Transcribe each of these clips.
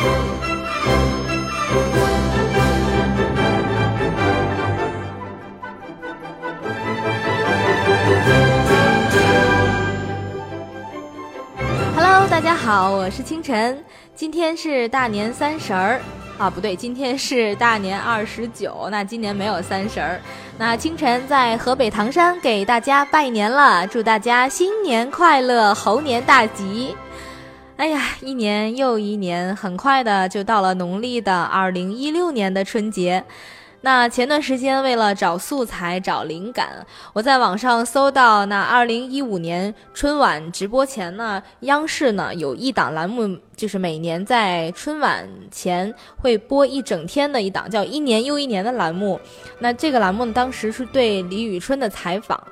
Hello，大家好，我是清晨，今天是大年三十儿。啊，不对，今天是大年二十九，那今年没有三十儿。那清晨在河北唐山给大家拜年了，祝大家新年快乐，猴年大吉。哎呀，一年又一年，很快的就到了农历的二零一六年的春节。那前段时间为了找素材、找灵感，我在网上搜到，那二零一五年春晚直播前呢，央视呢有一档栏目，就是每年在春晚前会播一整天的一档叫“一年又一年”的栏目。那这个栏目呢，当时是对李宇春的采访。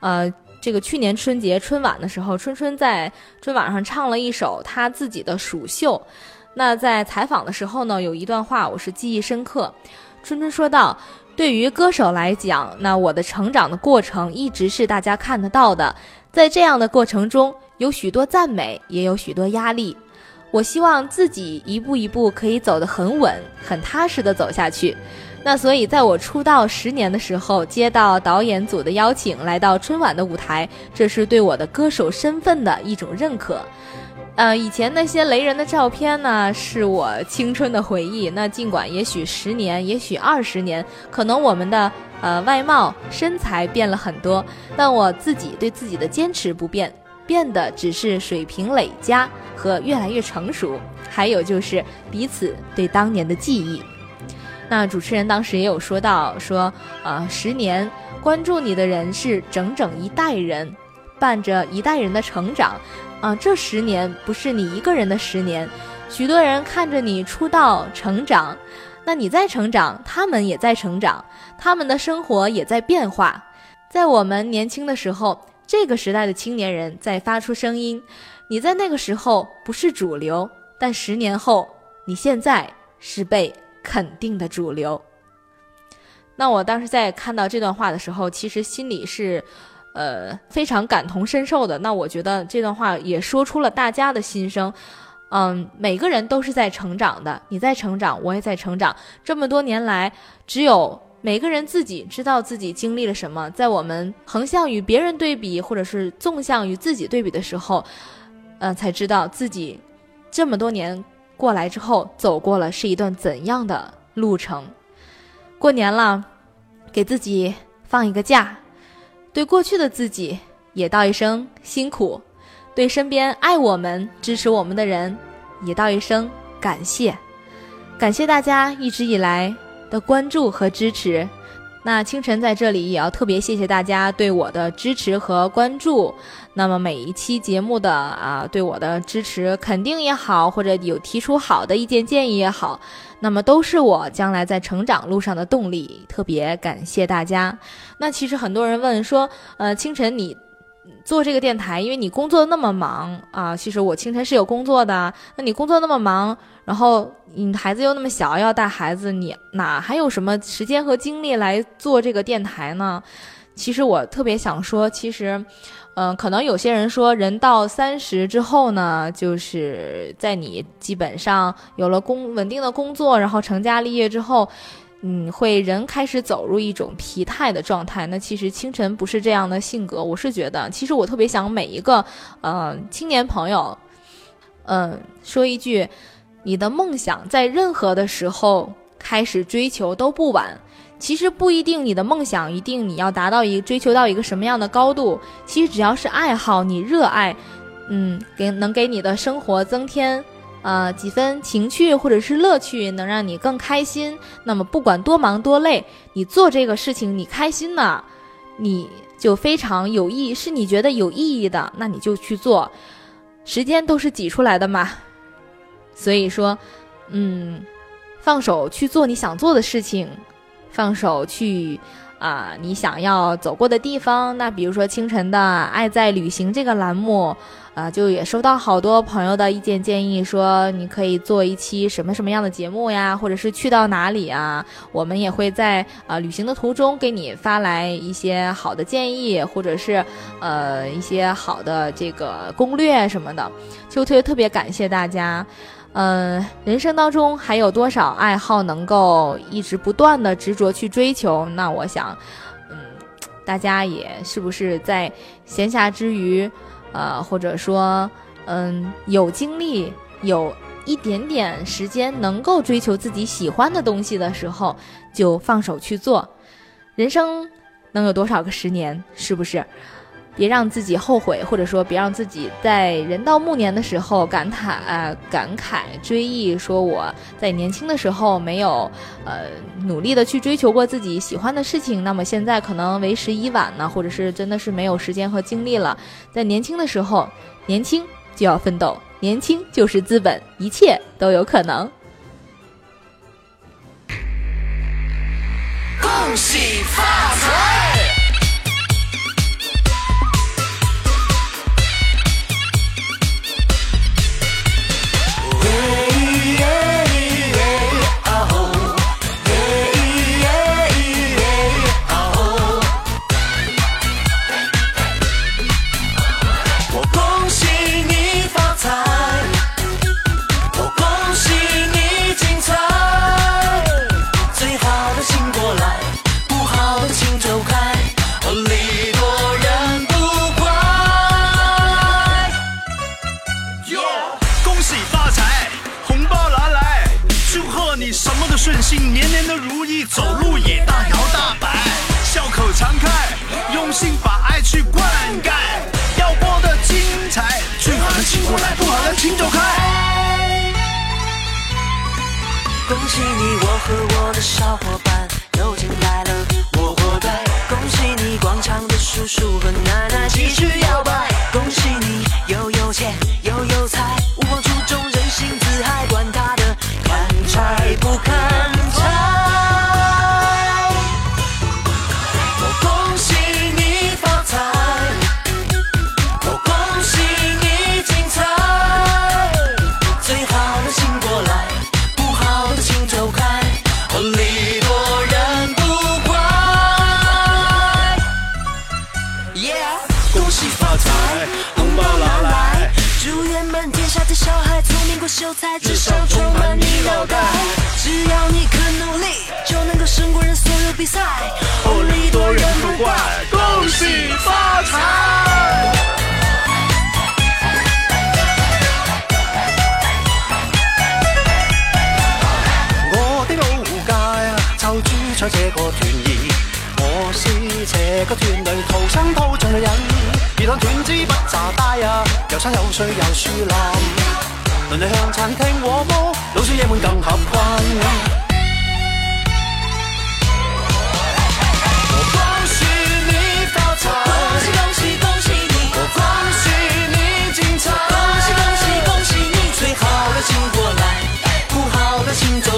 呃，这个去年春节春晚的时候，春春在春晚上唱了一首他自己的蜀绣。那在采访的时候呢，有一段话我是记忆深刻。春春说道：“对于歌手来讲，那我的成长的过程一直是大家看得到的。在这样的过程中，有许多赞美，也有许多压力。我希望自己一步一步可以走得很稳、很踏实的走下去。那所以，在我出道十年的时候，接到导演组的邀请，来到春晚的舞台，这是对我的歌手身份的一种认可。”呃，以前那些雷人的照片呢，是我青春的回忆。那尽管也许十年，也许二十年，可能我们的呃外貌、身材变了很多，但我自己对自己的坚持不变，变的只是水平累加和越来越成熟，还有就是彼此对当年的记忆。那主持人当时也有说到，说呃，十年关注你的人是整整一代人，伴着一代人的成长。啊，这十年不是你一个人的十年，许多人看着你出道成长，那你在成长，他们也在成长，他们的生活也在变化。在我们年轻的时候，这个时代的青年人在发出声音，你在那个时候不是主流，但十年后，你现在是被肯定的主流。那我当时在看到这段话的时候，其实心里是。呃，非常感同身受的。那我觉得这段话也说出了大家的心声。嗯，每个人都是在成长的，你在成长，我也在成长。这么多年来，只有每个人自己知道自己经历了什么。在我们横向与别人对比，或者是纵向与自己对比的时候，呃，才知道自己这么多年过来之后走过了是一段怎样的路程。过年了，给自己放一个假。对过去的自己也道一声辛苦，对身边爱我们、支持我们的人也道一声感谢，感谢大家一直以来的关注和支持。那清晨在这里也要特别谢谢大家对我的支持和关注。那么每一期节目的啊，对我的支持肯定也好，或者有提出好的意见建议也好。那么都是我将来在成长路上的动力，特别感谢大家。那其实很多人问说，呃，清晨你做这个电台，因为你工作那么忙啊。其实我清晨是有工作的，那你工作那么忙，然后你孩子又那么小，要带孩子，你哪还有什么时间和精力来做这个电台呢？其实我特别想说，其实。嗯，可能有些人说，人到三十之后呢，就是在你基本上有了工稳定的工作，然后成家立业之后，嗯，会人开始走入一种疲态的状态。那其实清晨不是这样的性格，我是觉得，其实我特别想每一个，嗯，青年朋友，嗯，说一句，你的梦想在任何的时候开始追求都不晚。其实不一定，你的梦想一定你要达到一追求到一个什么样的高度。其实只要是爱好，你热爱，嗯，给能给你的生活增添，呃，几分情趣或者是乐趣，能让你更开心。那么不管多忙多累，你做这个事情你开心呢，你就非常有意，是你觉得有意义的，那你就去做。时间都是挤出来的嘛，所以说，嗯，放手去做你想做的事情。放手去，啊，你想要走过的地方。那比如说清晨的《爱在旅行》这个栏目，啊，就也收到好多朋友的意见建议，说你可以做一期什么什么样的节目呀，或者是去到哪里啊？我们也会在啊旅行的途中给你发来一些好的建议，或者是呃一些好的这个攻略什么的。就特别特别感谢大家。嗯，人生当中还有多少爱好能够一直不断的执着去追求？那我想，嗯，大家也是不是在闲暇之余，呃，或者说，嗯，有精力有。一点点时间能够追求自己喜欢的东西的时候，就放手去做。人生能有多少个十年？是不是？别让自己后悔，或者说别让自己在人到暮年的时候感叹啊感慨追忆，说我在年轻的时候没有呃努力的去追求过自己喜欢的事情，那么现在可能为时已晚呢，或者是真的是没有时间和精力了。在年轻的时候，年轻就要奋斗。年轻就是资本，一切都有可能。恭喜发财！ 진정 这个团儿，我是这个团里土生土长的人。而当团子不咋大呀，又山又水又树林，邻里向餐厅和睦，老鼠爷们更合群。请过来，不好的请走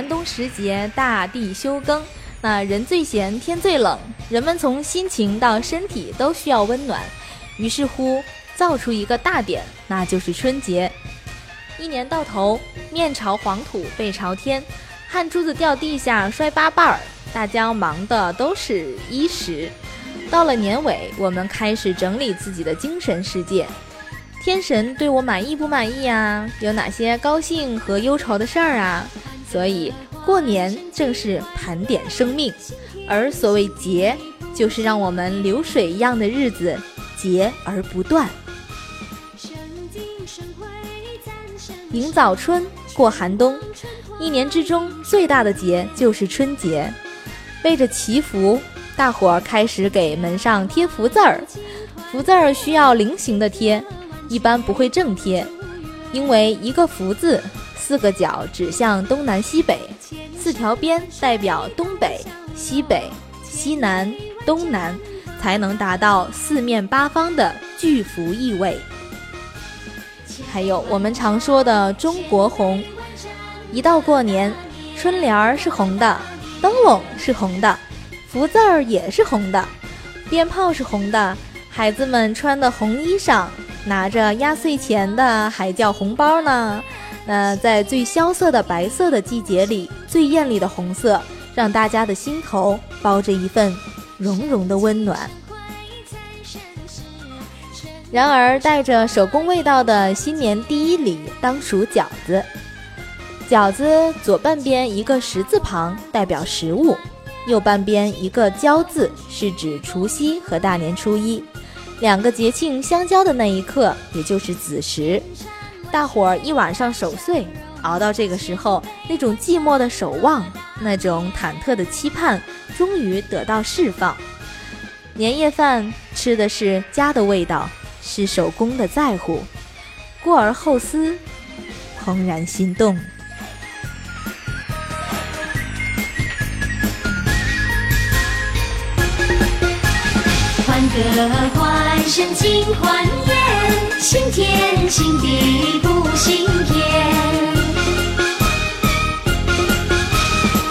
寒冬时节，大地休耕，那人最闲，天最冷，人们从心情到身体都需要温暖，于是乎造出一个大典，那就是春节。一年到头，面朝黄土背朝天，汗珠子掉地下摔八瓣儿，大家忙的都是衣食。到了年尾，我们开始整理自己的精神世界，天神对我满意不满意啊？有哪些高兴和忧愁的事儿啊？所以。过年正是盘点生命，而所谓节，就是让我们流水一样的日子节而不断。迎早春，过寒冬，一年之中最大的节就是春节。为着祈福，大伙儿开始给门上贴福字儿。福字儿需要菱形的贴，一般不会正贴，因为一个福字。四个角指向东南西北，四条边代表东北、西北、西南、东南，才能达到四面八方的巨福意味。还有我们常说的中国红。一到过年，春联儿是红的，灯笼是红的，福字儿也是红的，鞭炮是红的，孩子们穿的红衣裳，拿着压岁钱的还叫红包呢。那在最萧瑟的白色的季节里，最艳丽的红色，让大家的心头包着一份融融的温暖。然而，带着手工味道的新年第一礼当属饺子。饺子左半边一个十字旁，代表食物；右半边一个交字，是指除夕和大年初一两个节庆相交的那一刻，也就是子时。大伙儿一晚上守岁，熬到这个时候，那种寂寞的守望，那种忐忑的期盼，终于得到释放。年夜饭吃的是家的味道。是手工的在乎，过而后思，怦然心动。欢歌欢声尽欢颜，新天新地不新天。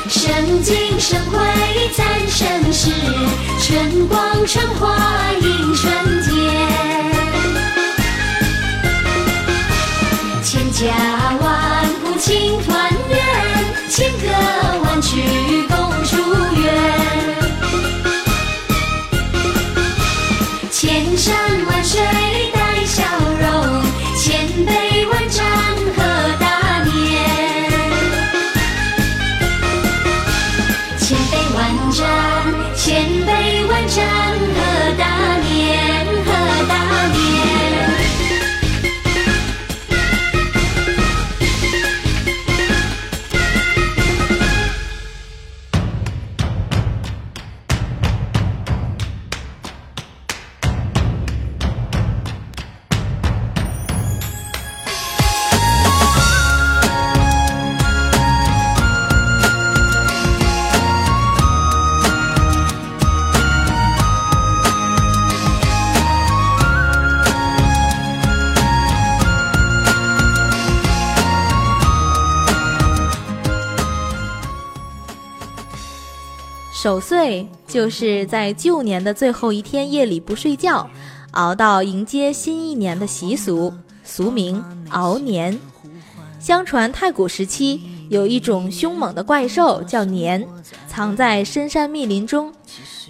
盛景盛会赞盛世，春光春花映春天。守岁就是在旧年的最后一天夜里不睡觉，熬到迎接新一年的习俗，俗名熬年。相传太古时期有一种凶猛的怪兽叫年，藏在深山密林中，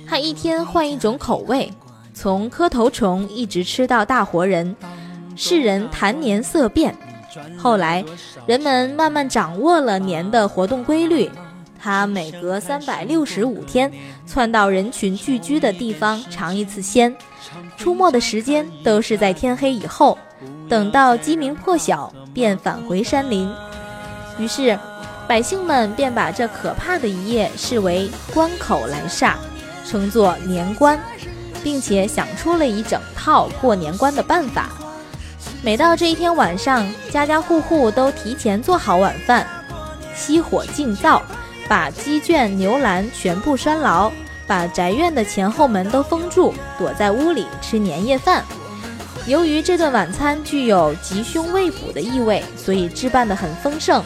它一天换一种口味，从磕头虫一直吃到大活人，世人谈年色变。后来人们慢慢掌握了年的活动规律。它每隔三百六十五天，窜到人群聚居的地方尝一次鲜，出没的时间都是在天黑以后，等到鸡鸣破晓，便返回山林。于是，百姓们便把这可怕的一夜视为关口来煞，称作年关，并且想出了一整套过年关的办法。每到这一天晚上，家家户户都提前做好晚饭，熄火静灶。把鸡圈、牛栏全部拴牢，把宅院的前后门都封住，躲在屋里吃年夜饭。由于这顿晚餐具有吉凶未卜的意味，所以置办得很丰盛。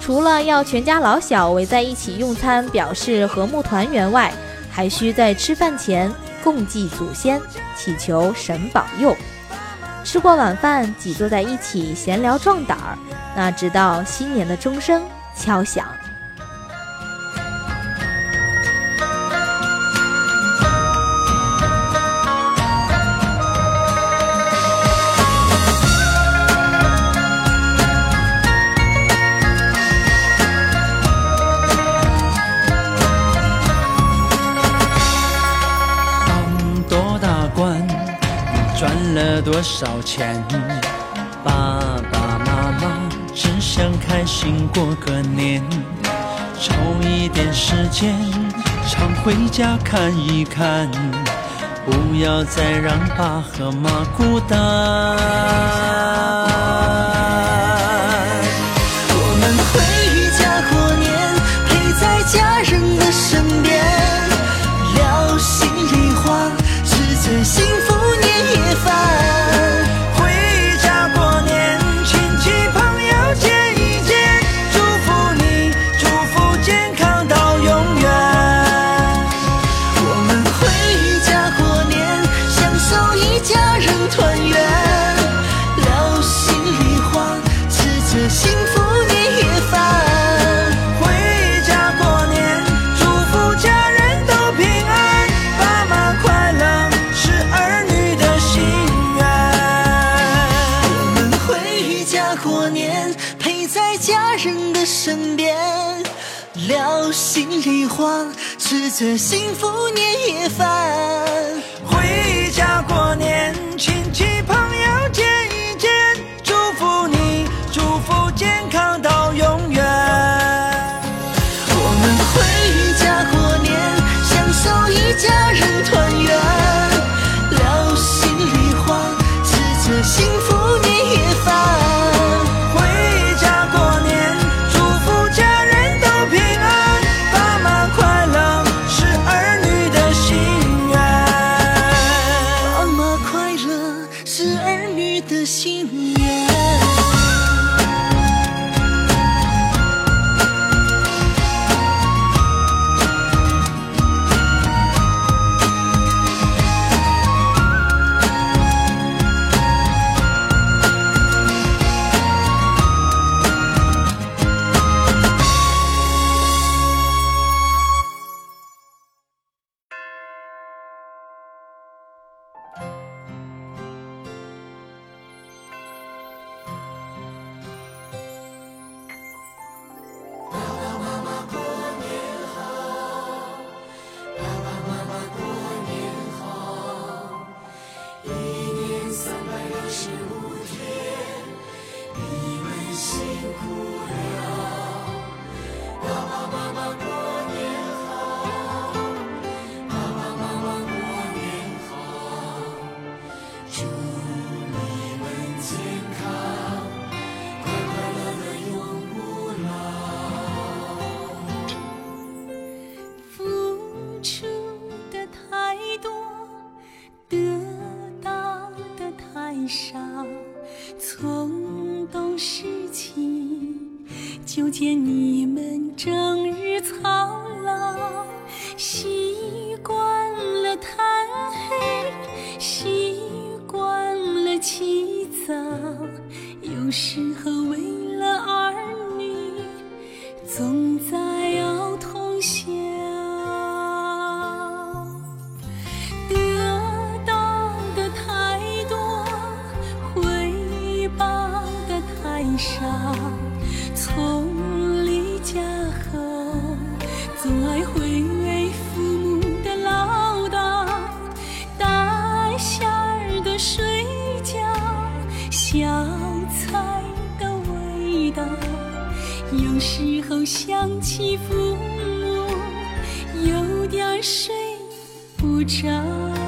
除了要全家老小围在一起用餐，表示和睦团圆外，还需在吃饭前共祭祖先，祈求神保佑。吃过晚饭，挤坐在一起闲聊壮胆儿，那直到新年的钟声敲响。赚了多少钱？爸爸妈妈只想开心过个年，抽一点时间常回家看一看，不要再让爸和妈孤单。我们回家过年，陪在家人的身边喜欢，吃着幸福年夜饭。回家过年，亲戚不见你。有时候想起父母，有点睡不着。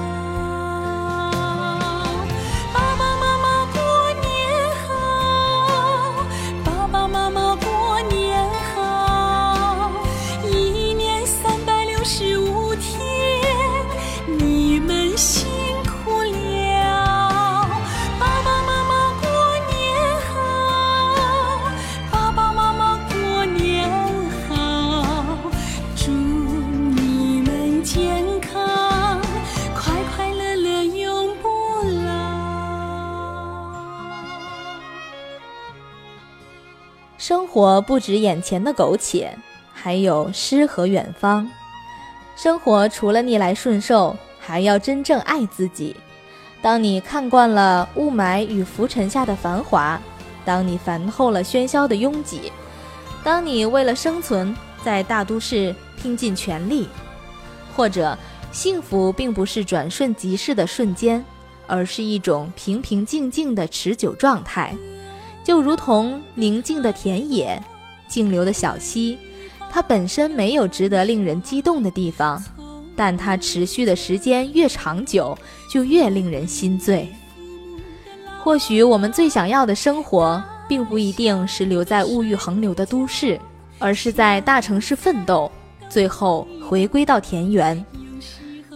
活不止眼前的苟且，还有诗和远方。生活除了逆来顺受，还要真正爱自己。当你看惯了雾霾与浮尘下的繁华，当你烦透了喧嚣的拥挤，当你为了生存在大都市拼尽全力，或者幸福并不是转瞬即逝的瞬间，而是一种平平静静的持久状态。就如同宁静的田野，静流的小溪，它本身没有值得令人激动的地方，但它持续的时间越长久，就越令人心醉。或许我们最想要的生活，并不一定是留在物欲横流的都市，而是在大城市奋斗，最后回归到田园。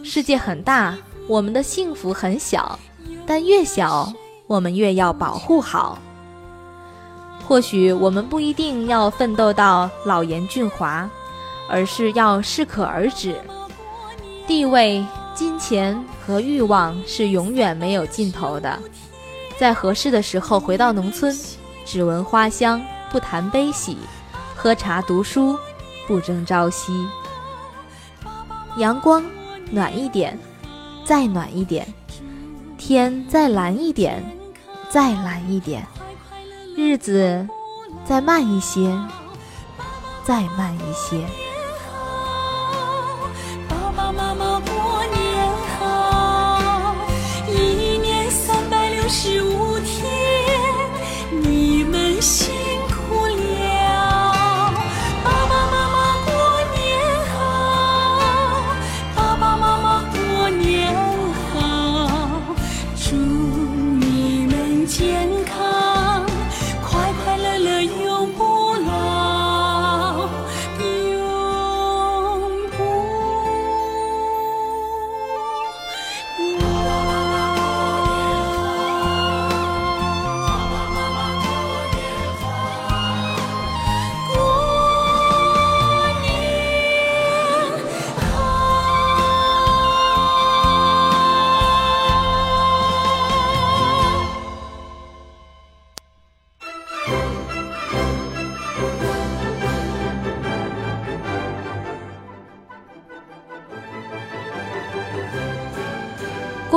世界很大，我们的幸福很小，但越小，我们越要保护好。或许我们不一定要奋斗到老颜俊华，而是要适可而止。地位、金钱和欲望是永远没有尽头的。在合适的时候回到农村，只闻花香，不谈悲喜，喝茶读书，不争朝夕。阳光暖一点，再暖一点；天再蓝一点，再蓝一点。日子再慢一些，再慢一些。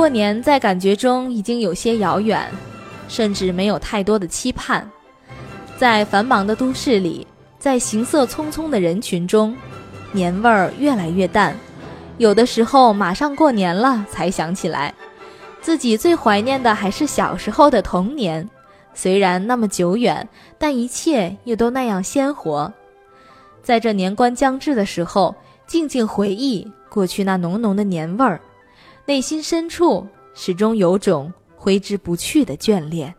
过年在感觉中已经有些遥远，甚至没有太多的期盼。在繁忙的都市里，在行色匆匆的人群中，年味儿越来越淡。有的时候，马上过年了才想起来，自己最怀念的还是小时候的童年。虽然那么久远，但一切又都那样鲜活。在这年关将至的时候，静静回忆过去那浓浓的年味儿，内心深处始终有种挥之不去的眷恋。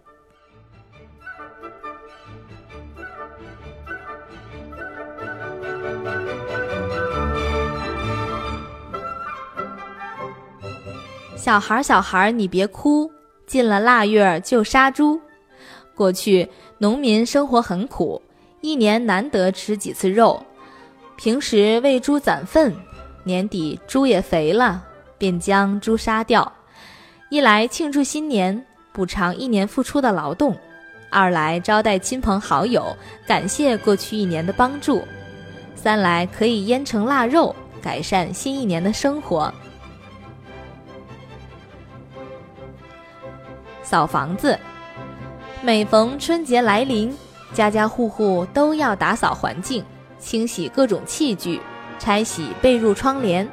小孩儿，小孩儿，你别哭，进了腊月就杀猪。过去农民生活很苦，一年难得吃几次肉，平时喂猪攒粪，年底猪也肥了，便将猪杀掉。一来庆祝新年，补偿一年付出的劳动；二来招待亲朋好友，感谢过去一年的帮助；三来可以腌成腊肉，改善新一年的生活。扫房子，每逢春节来临，家家户户都要打扫环境，清洗各种器具，拆洗被褥窗帘，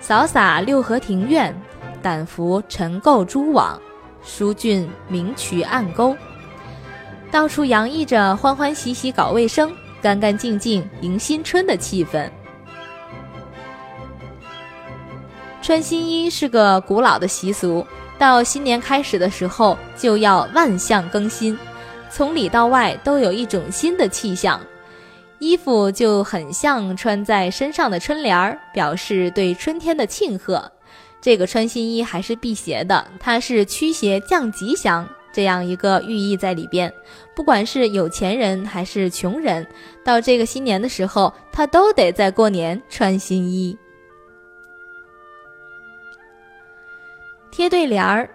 扫洒六合庭院，掸拂尘垢蛛网，疏浚明渠暗沟，到处洋溢着欢欢喜喜搞卫生、干干净净迎新春的气氛。穿新衣是个古老的习俗。到新年开始的时候，就要万象更新，从里到外都有一种新的气象。衣服就很像穿在身上的春联儿，表示对春天的庆贺。这个穿新衣还是辟邪的，它是驱邪降吉祥这样一个寓意在里边。不管是有钱人还是穷人，到这个新年的时候，他都得在过年穿新衣。贴对联儿，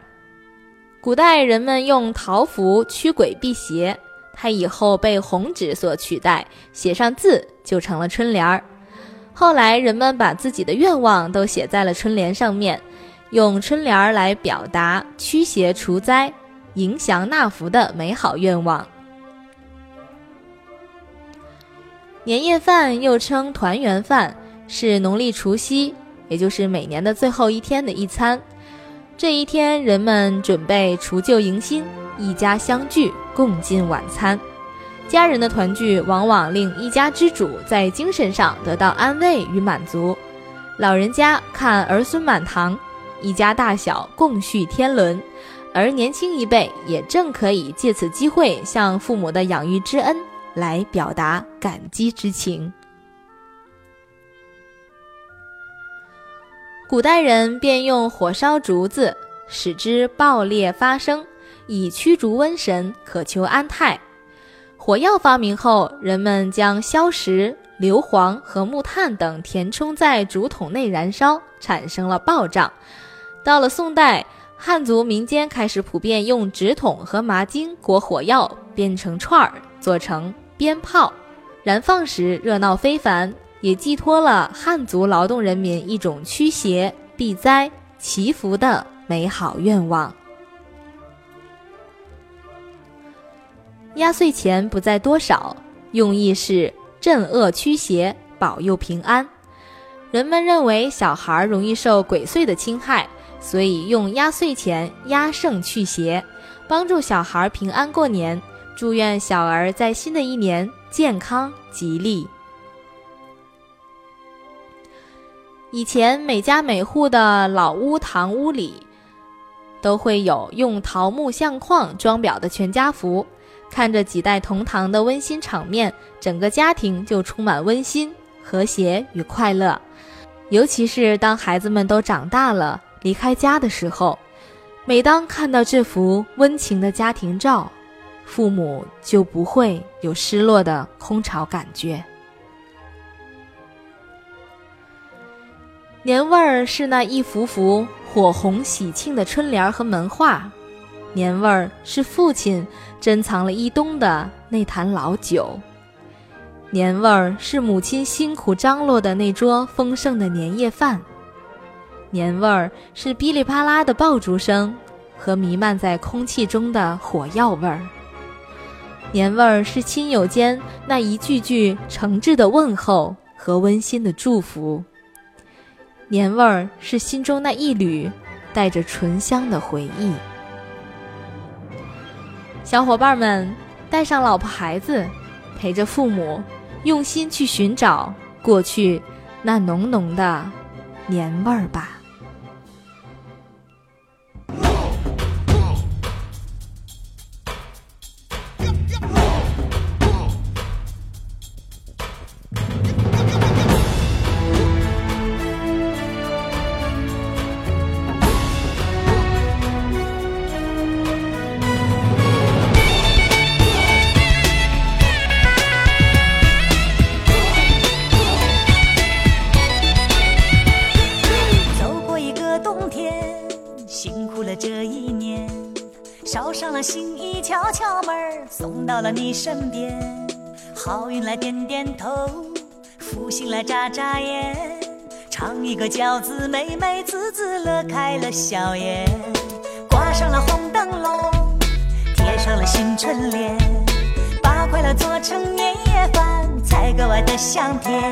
古代人们用桃符驱鬼辟邪，它以后被红纸所取代，写上字就成了春联儿。后来人们把自己的愿望都写在了春联上面，用春联儿来表达驱邪除灾、迎祥纳福的美好愿望。年夜饭又称团圆饭，是农历除夕，也就是每年的最后一天的一餐。这一天，人们准备除旧迎新，一家相聚，共进晚餐。家人的团聚往往令一家之主在精神上得到安慰与满足。老人家看儿孙满堂，一家大小共叙天伦；而年轻一辈也正可以借此机会向父母的养育之恩来表达感激之情。古代人便用火烧竹子，使之爆裂发声，以驱逐瘟神，渴求安泰。火药发明后，人们将硝石、硫磺和木炭等填充在竹筒内燃烧，产生了爆仗。到了宋代，汉族民间开始普遍用纸筒和麻筋裹火药，编成串儿，做成鞭炮，燃放时热闹非凡。也寄托了汉族劳动人民一种驱邪避灾、祈福的美好愿望。压岁钱不在多少，用意是镇恶驱邪，保佑平安。人们认为小孩容易受鬼祟的侵害，所以用压岁钱压胜去邪，帮助小孩平安过年，祝愿小儿在新的一年健康吉利。以前每家每户的老屋堂屋里，都会有用桃木相框装裱的全家福，看着几代同堂的温馨场面，整个家庭就充满温馨、和谐与快乐。尤其是当孩子们都长大了，离开家的时候，每当看到这幅温情的家庭照，父母就不会有失落的空巢感觉。年味儿是那一幅幅火红喜庆的春联和门画，年味儿是父亲珍藏了一冬的那坛老酒，年味儿是母亲辛苦张罗的那桌丰盛的年夜饭，年味儿是噼里啪啦的爆竹声和弥漫在空气中的火药味儿，年味儿是亲友间那一句句诚挚的问候和温馨的祝福。年味儿是心中那一缕带着醇香的回忆。小伙伴们，带上老婆孩子，陪着父母，用心去寻找过去那浓浓的年味儿吧。点点头，福星来眨眨眼，尝一个饺子，美美滋滋乐开了笑颜。挂上了红灯笼，贴上了新春联，把快乐做成年夜饭，才格外的香甜。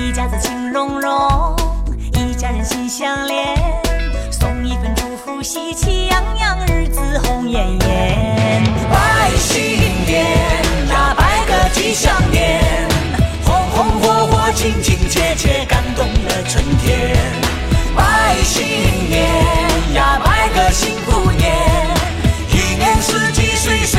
一家子情融融，一家人心相连，送一份祝福，喜气洋洋，日子红艳艳。拜新年，吉祥年，红红火火，亲亲切切，感动了春天。拜新年呀，拜个幸福年，一年四季岁岁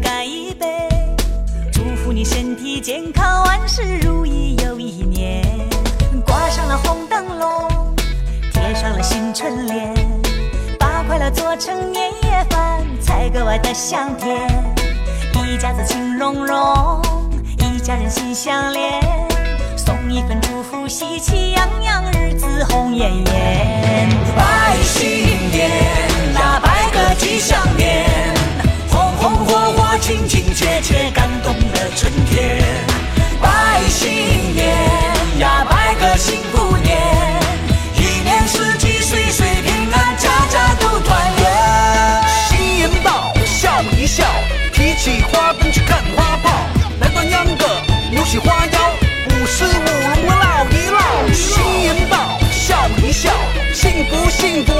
干一杯，祝福你身体健康，万事如意又一年。挂上了红灯笼，贴上了新春联，把快乐做成年夜饭，才格外的香甜。一家子情融融，一家人心相连，送一份祝福，喜气洋洋，日子红艳艳。拜新年呀，拜个吉祥年，红火火，亲亲切切，感动了春天。拜新年呀，拜个幸福年，一年四季岁岁平安，家家都团圆。新年到，笑一笑，提起花灯去看花炮，来端秧歌，扭起花腰，舞狮舞龙唠一唠。新年到，笑一笑，幸福幸福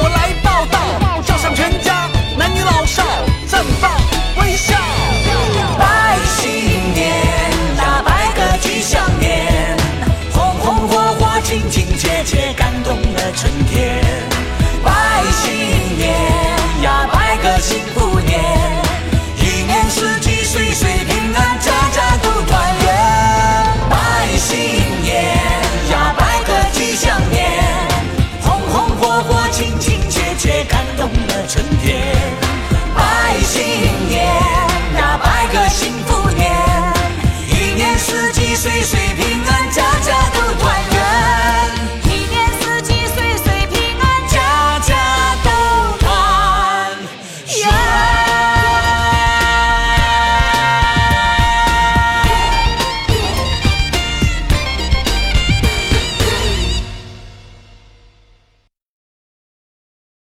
see.